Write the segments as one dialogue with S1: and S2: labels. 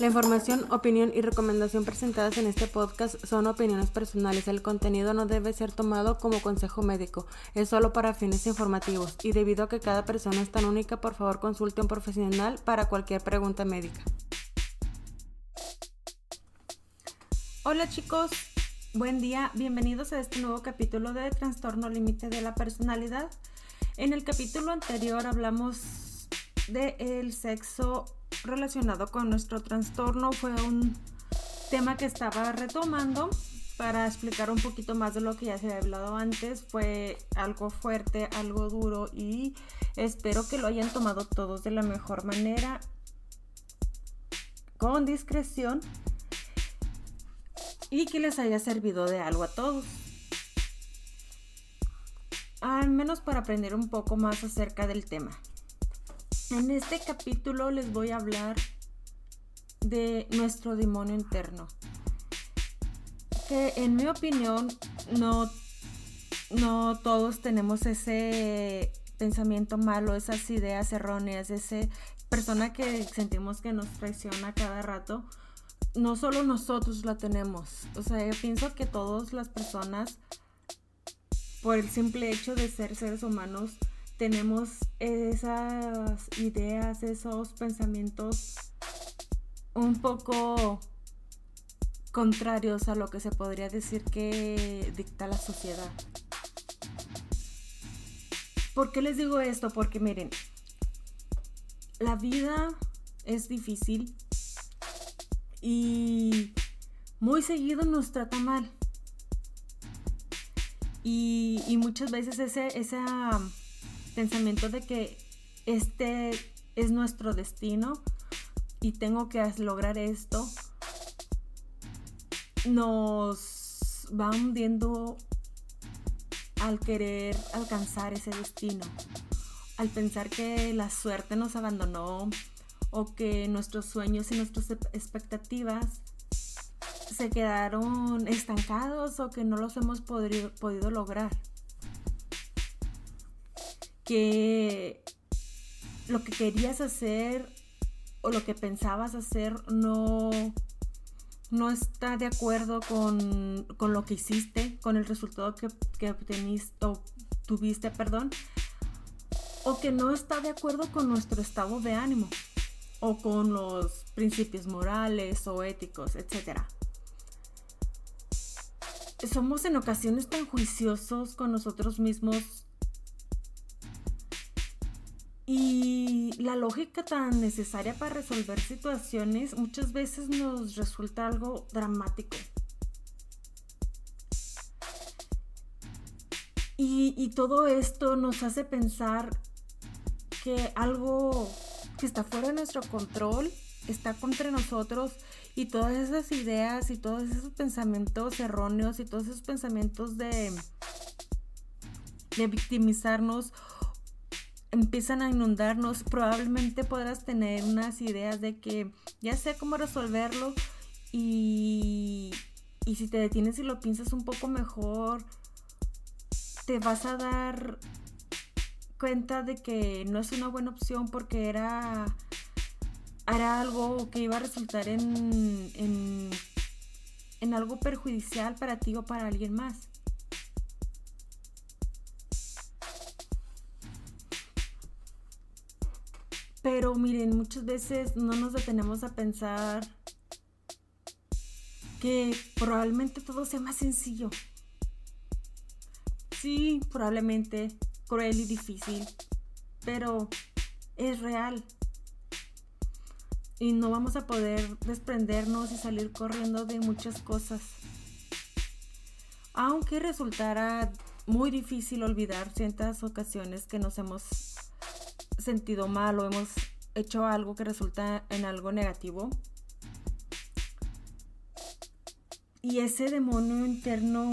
S1: La información, opinión y recomendación presentadas en este podcast son opiniones personales. El contenido no debe ser tomado como consejo médico, es solo para fines informativos y debido a que cada persona es tan única, por favor consulte a un profesional para cualquier pregunta médica. Hola chicos, buen día, bienvenidos a este nuevo capítulo de Trastorno Límite de la Personalidad. En el capítulo anterior hablamos del el sexo relacionado con nuestro trastorno fue un tema que estaba retomando para explicar un poquito más de lo que ya se había hablado antes. Fue algo fuerte, algo duro y espero que lo hayan tomado todos de la mejor manera, con discreción y que les haya servido de algo a todos. Al menos para aprender un poco más acerca del tema. En este capítulo les voy a hablar de nuestro demonio interno. Que en mi opinión no, no todos tenemos ese pensamiento malo, esas ideas erróneas, esa persona que sentimos que nos traiciona cada rato. No solo nosotros la tenemos. O sea, yo pienso que todas las personas, por el simple hecho de ser seres humanos, tenemos esas ideas, esos pensamientos un poco contrarios a lo que se podría decir que dicta la sociedad. ¿Por qué les digo esto? Porque miren, la vida es difícil y muy seguido nos trata mal. Y, muchas veces ese, esa pensamiento de que este es nuestro destino y tengo que lograr esto, nos va hundiendo al querer alcanzar ese destino, al pensar que la suerte nos abandonó o que nuestros sueños y nuestras expectativas se quedaron estancados o que no los hemos podido lograr que lo que querías hacer o lo que pensabas hacer no, no está de acuerdo con, lo que hiciste, con el resultado que, que o tuviste, perdón, o que no está de acuerdo con nuestro estado de ánimo o con los principios morales o éticos, etc. Somos en ocasiones tan juiciosos con nosotros mismos la lógica tan necesaria para resolver situaciones muchas veces nos resulta algo dramático. Y, todo esto nos hace pensar que algo que está fuera de nuestro control está contra nosotros y todas esas ideas y todos esos pensamientos erróneos y todos esos pensamientos de, de victimizarnos empiezan a inundarnos, probablemente podrás tener unas ideas de que ya sé cómo resolverlo y, y si te detienes y lo piensas un poco mejor, te vas a dar cuenta de que no es una buena opción porque era, era algo que iba a resultar en, en, en algo perjudicial para ti o para alguien más. Pero miren, muchas veces no nos detenemos a pensar que probablemente todo sea más sencillo. Sí, probablemente cruel y difícil, pero es real. Y no vamos a poder desprendernos y salir corriendo de muchas cosas. Aunque resultara muy difícil olvidar ciertas ocasiones que nos hemos sentido mal o hemos hecho algo que resulta en algo negativo. Y ese demonio interno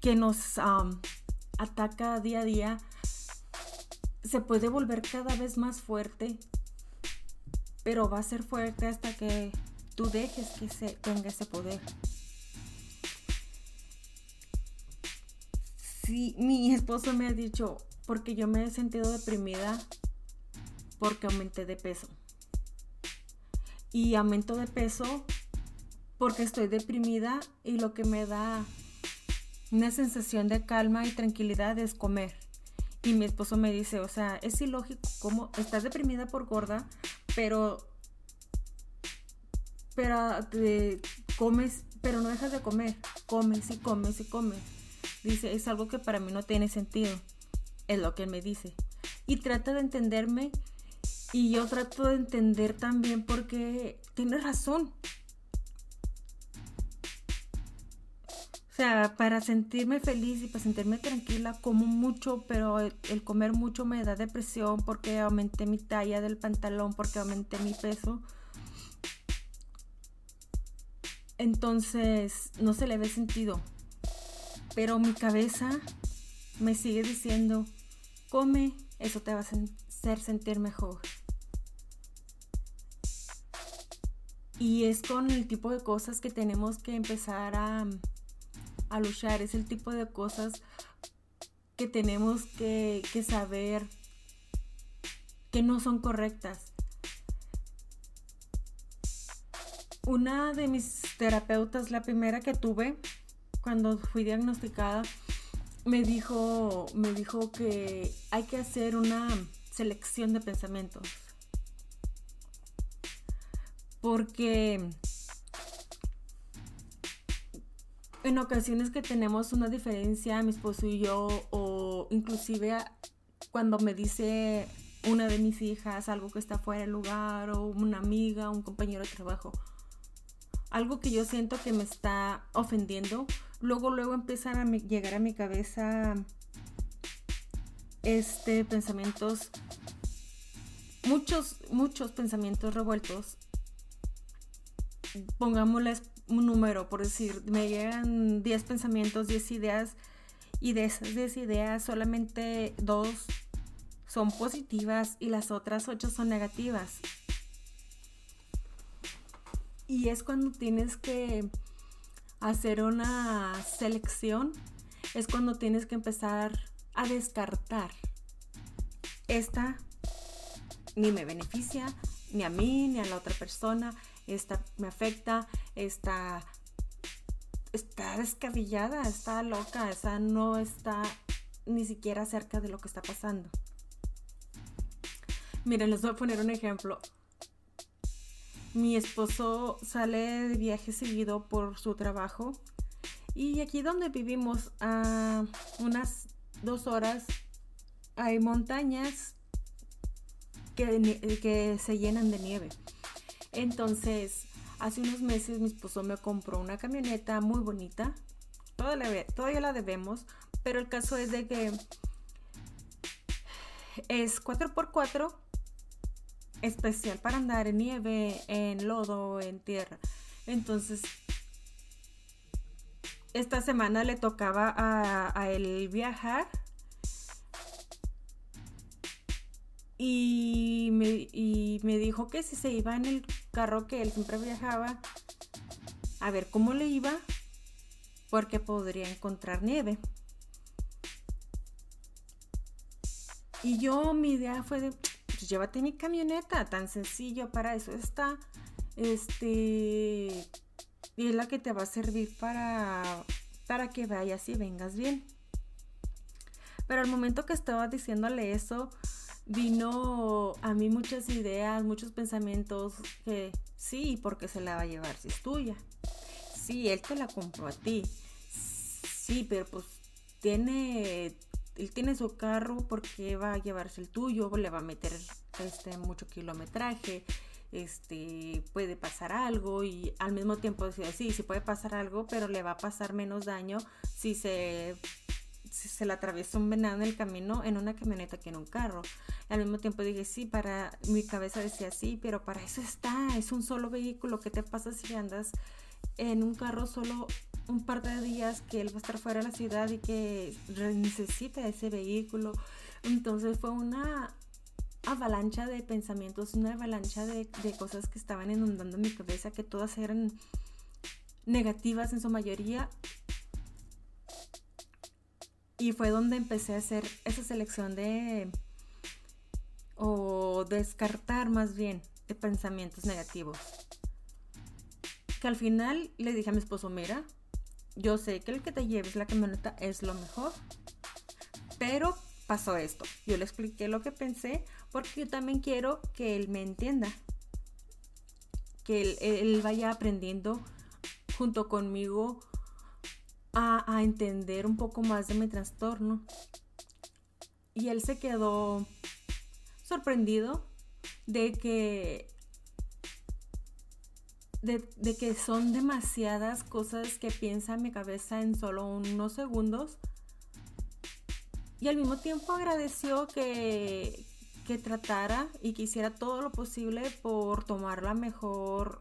S1: que nos ataca día a día se puede volver cada vez más fuerte, pero va a ser fuerte hasta que tú dejes que se tenga ese poder. Si mi esposo me ha dicho, porque yo me he sentido deprimida porque aumenté de peso. y aumento de peso porque estoy deprimida y lo que me da una sensación de calma y tranquilidad es comer. Y mi esposo me dice, o sea, es ilógico cómo estás deprimida por gorda, pero pero comes, pero no dejas de comer, comes y comes y comes. Dice, es algo que para mí no tiene sentido. Es lo que él me dice. Y trata de entenderme y yo trato de entender también porque tiene razón. O sea, para sentirme feliz y para sentirme tranquila, como mucho, pero el, comer mucho me da depresión porque aumenté mi talla del pantalón, porque aumenté mi peso. Entonces, no se le ve sentido. Pero mi cabeza me sigue diciendo, come, eso te va a hacer sentir mejor. Y es con el tipo de cosas que tenemos que empezar a, luchar, es el tipo de cosas que tenemos que, que saber que no son correctas. Una de mis terapeutas, la primera que tuve cuando fui diagnosticada, me dijo, me dijo que hay que hacer una selección de pensamientos. Porque en ocasiones que tenemos una diferencia, mi esposo y yo, o inclusive cuando me dice una de mis hijas algo que está fuera del lugar, o una amiga, un compañero de trabajo, algo que yo siento que me está ofendiendo, luego luego empiezan a llegar a mi cabeza este pensamientos muchos muchos pensamientos revueltos pongámosles un número, por decir, me llegan 10 pensamientos, 10 ideas, y de esas 10 ideas solamente dos son positivas y las otras 8 son negativas. Y es cuando tienes que hacer una selección, es cuando tienes que empezar a descartar. Esta ni me beneficia, ni a mí, ni a la otra persona esta me afecta, esta está descabellada, está loca, esa no está ni siquiera cerca de lo que está pasando. Miren, les voy a poner un ejemplo. Mi esposo sale de viaje seguido por su trabajo y aquí donde vivimos a unas dos horas hay montañas que, que se llenan de nieve. Entonces, hace unos meses mi esposo me compró una camioneta muy bonita. Todavía, todavía la debemos, pero el caso es de que es 4x4 especial para andar en nieve, en lodo, en tierra. Entonces, esta semana le tocaba a, él viajar y me, y me dijo que si se iba en el carro que él siempre viajaba, a ver cómo le iba, porque podría encontrar nieve. Y yo mi idea fue de, pues llévate mi camioneta, tan sencillo, para eso está. Este, y es la que te va a servir para, para que vayas y vengas bien. Pero al momento que estaba diciéndole eso, vino a mí muchas ideas, muchos pensamientos que sí, porque se la va a llevar si es tuya. Sí, él te la compró a ti. Sí, pero pues tiene él tiene su carro porque va a llevarse el tuyo, le va a meter este mucho kilometraje, este puede pasar algo y al mismo tiempo decir sí, sí puede pasar algo, pero le va a pasar menos daño si se se le atraviesa un venado en el camino en una camioneta que en un carro. al mismo tiempo dije, sí, para mi cabeza decía, sí, pero para eso está, es un solo vehículo. ¿Qué te pasa si andas en un carro solo un par de días que él va a estar fuera de la ciudad y que necesita ese vehículo? Entonces fue una avalancha de pensamientos, una avalancha de, de cosas que estaban inundando mi cabeza, que todas eran negativas en su mayoría y fue donde empecé a hacer esa selección de, o descartar más bien, de pensamientos negativos. Que al final le dije a mi esposo, mira, yo sé que el que te lleves la camioneta es lo mejor, pero pasó esto. Yo le expliqué lo que pensé porque yo también quiero que él me entienda, que él, vaya aprendiendo junto conmigo a, entender un poco más de mi trastorno. Y él se quedó sorprendido de que de, que son demasiadas cosas que piensa en mi cabeza en solo unos segundos. Y al mismo tiempo agradeció que, que tratara y que hiciera todo lo posible por tomar la mejor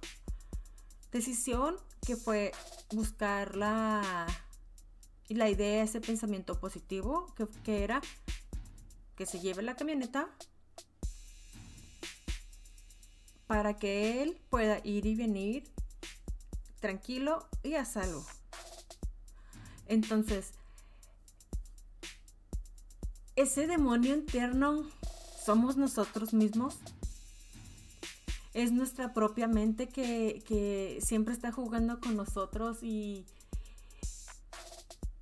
S1: decisión, que fue buscar la, la idea, ese pensamiento positivo, que, que era que se lleve la camioneta para que él pueda ir y venir tranquilo y a salvo. Entonces, ese demonio interno somos nosotros mismos. Es nuestra propia mente que, siempre está jugando con nosotros y,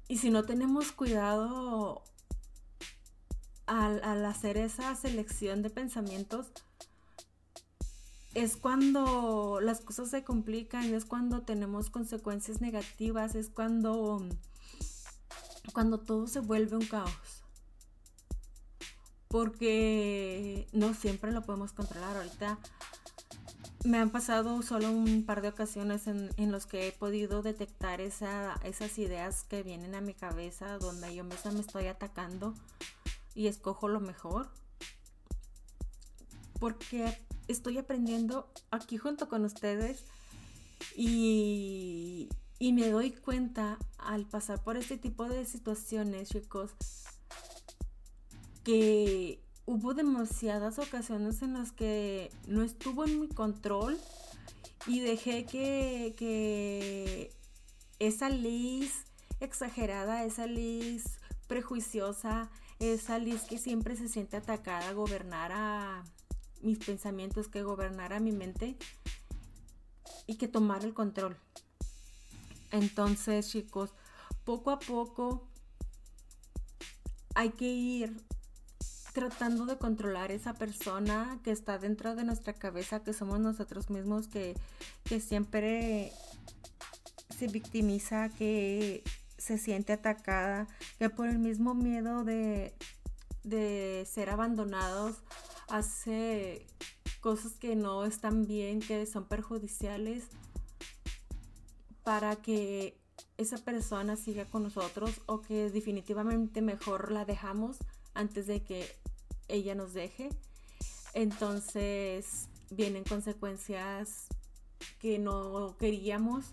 S1: y si no tenemos cuidado al, al hacer esa selección de pensamientos, es cuando las cosas se complican, es cuando tenemos consecuencias negativas, es cuando, cuando todo se vuelve un caos. Porque no siempre lo podemos controlar. Ahorita me han pasado solo un par de ocasiones en, en los que he podido detectar esa, esas ideas que vienen a mi cabeza, donde yo misma me estoy atacando y escojo lo mejor. Porque estoy aprendiendo aquí junto con ustedes y, me doy cuenta al pasar por este tipo de situaciones, chicos, que hubo demasiadas ocasiones en las que no estuvo en mi control y dejé que, que esa Liz exagerada, esa Liz prejuiciosa, esa Liz que siempre se siente atacada, gobernara mis pensamientos, que gobernara mi mente y que tomara el control. Entonces, chicos, poco a poco hay que ir tratando de controlar esa persona que está dentro de nuestra cabeza, que somos nosotros mismos, que, que siempre se victimiza, que se siente atacada, que por el mismo miedo de, de ser abandonados hace cosas que no están bien, que son perjudiciales, para que esa persona siga con nosotros o que definitivamente mejor la dejamos antes de que ella nos deje. Entonces vienen consecuencias que no queríamos,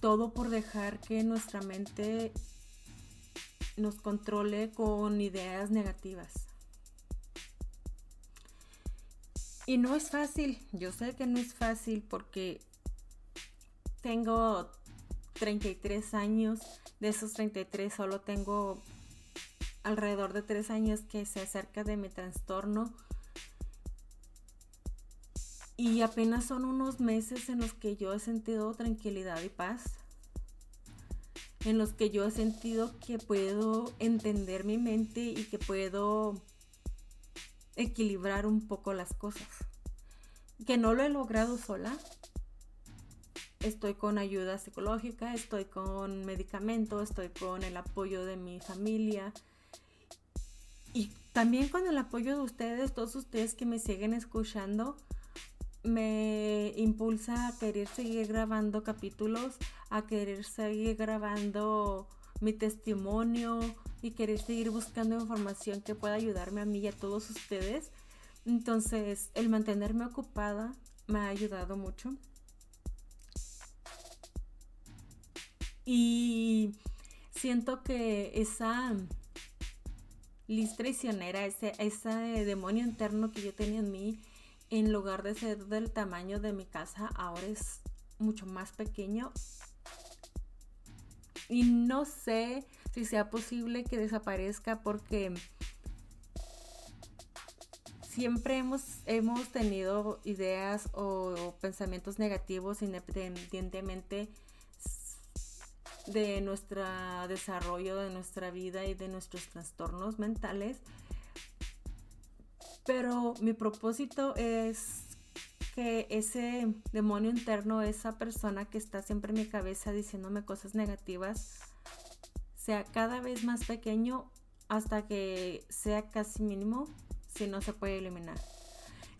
S1: todo por dejar que nuestra mente nos controle con ideas negativas. Y no es fácil, yo sé que no es fácil porque tengo 33 años, de esos 33 solo tengo alrededor de 3 años que se acerca de mi trastorno. Y apenas son unos meses en los que yo he sentido tranquilidad y paz. En los que yo he sentido que puedo entender mi mente y que puedo equilibrar un poco las cosas. Que no lo he logrado sola. Estoy con ayuda psicológica, estoy con medicamentos, estoy con el apoyo de mi familia y también con el apoyo de ustedes, todos ustedes que me siguen escuchando, me impulsa a querer seguir grabando capítulos, a querer seguir grabando mi testimonio, y querer seguir buscando información que pueda ayudarme a mí y a todos ustedes. Entonces, el mantenerme ocupada me ha ayudado mucho. Y siento que esa lista traicionera, ese, ese demonio interno que yo tenía en mí, en lugar de ser del tamaño de mi casa, ahora es mucho más pequeño. Y no sé si sea posible que desaparezca porque siempre hemos, hemos tenido ideas o, pensamientos negativos independientemente de nuestro desarrollo, de nuestra vida y de nuestros trastornos mentales. Pero mi propósito es que ese demonio interno, esa persona que está siempre en mi cabeza diciéndome cosas negativas, sea cada vez más pequeño hasta que sea casi mínimo, si no se puede eliminar.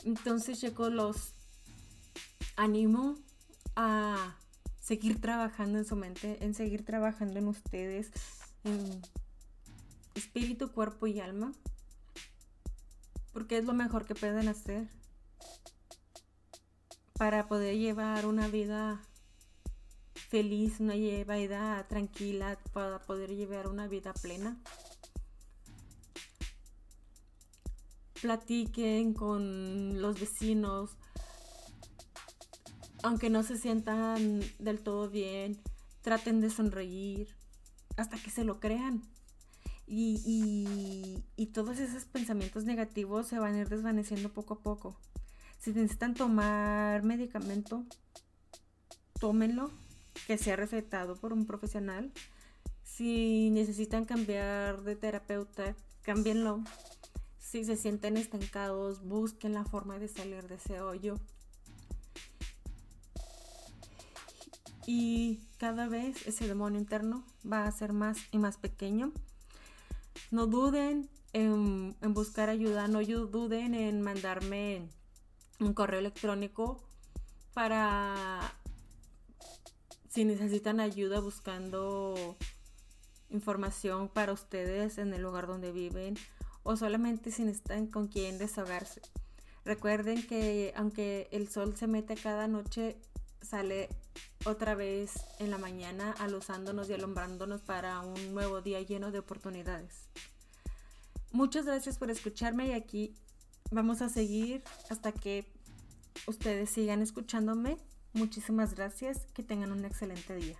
S1: Entonces, chicos, los animo a seguir trabajando en su mente, en seguir trabajando en ustedes, en espíritu, cuerpo y alma, porque es lo mejor que pueden hacer para poder llevar una vida feliz, una vida tranquila, para poder llevar una vida plena. Platiquen con los vecinos, aunque no se sientan del todo bien, traten de sonreír hasta que se lo crean. Y, y, todos esos pensamientos negativos se van a ir desvaneciendo poco a poco. Si necesitan tomar medicamento, tómenlo, que sea recetado por un profesional. Si necesitan cambiar de terapeuta, cámbienlo. Si se sienten estancados, busquen la forma de salir de ese hoyo. y cada vez ese demonio interno va a ser más y más pequeño. No duden en, buscar ayuda, no duden en mandarme un correo electrónico para si necesitan ayuda buscando información para ustedes en el lugar donde viven o solamente si necesitan con quién desahogarse. Recuerden que aunque el sol se mete cada noche, sale otra vez en la mañana aluzándonos y alumbrándonos para un nuevo día lleno de oportunidades. Muchas gracias por escucharme y aquí vamos a seguir hasta que ustedes sigan escuchándome. Muchísimas gracias, que tengan un excelente día.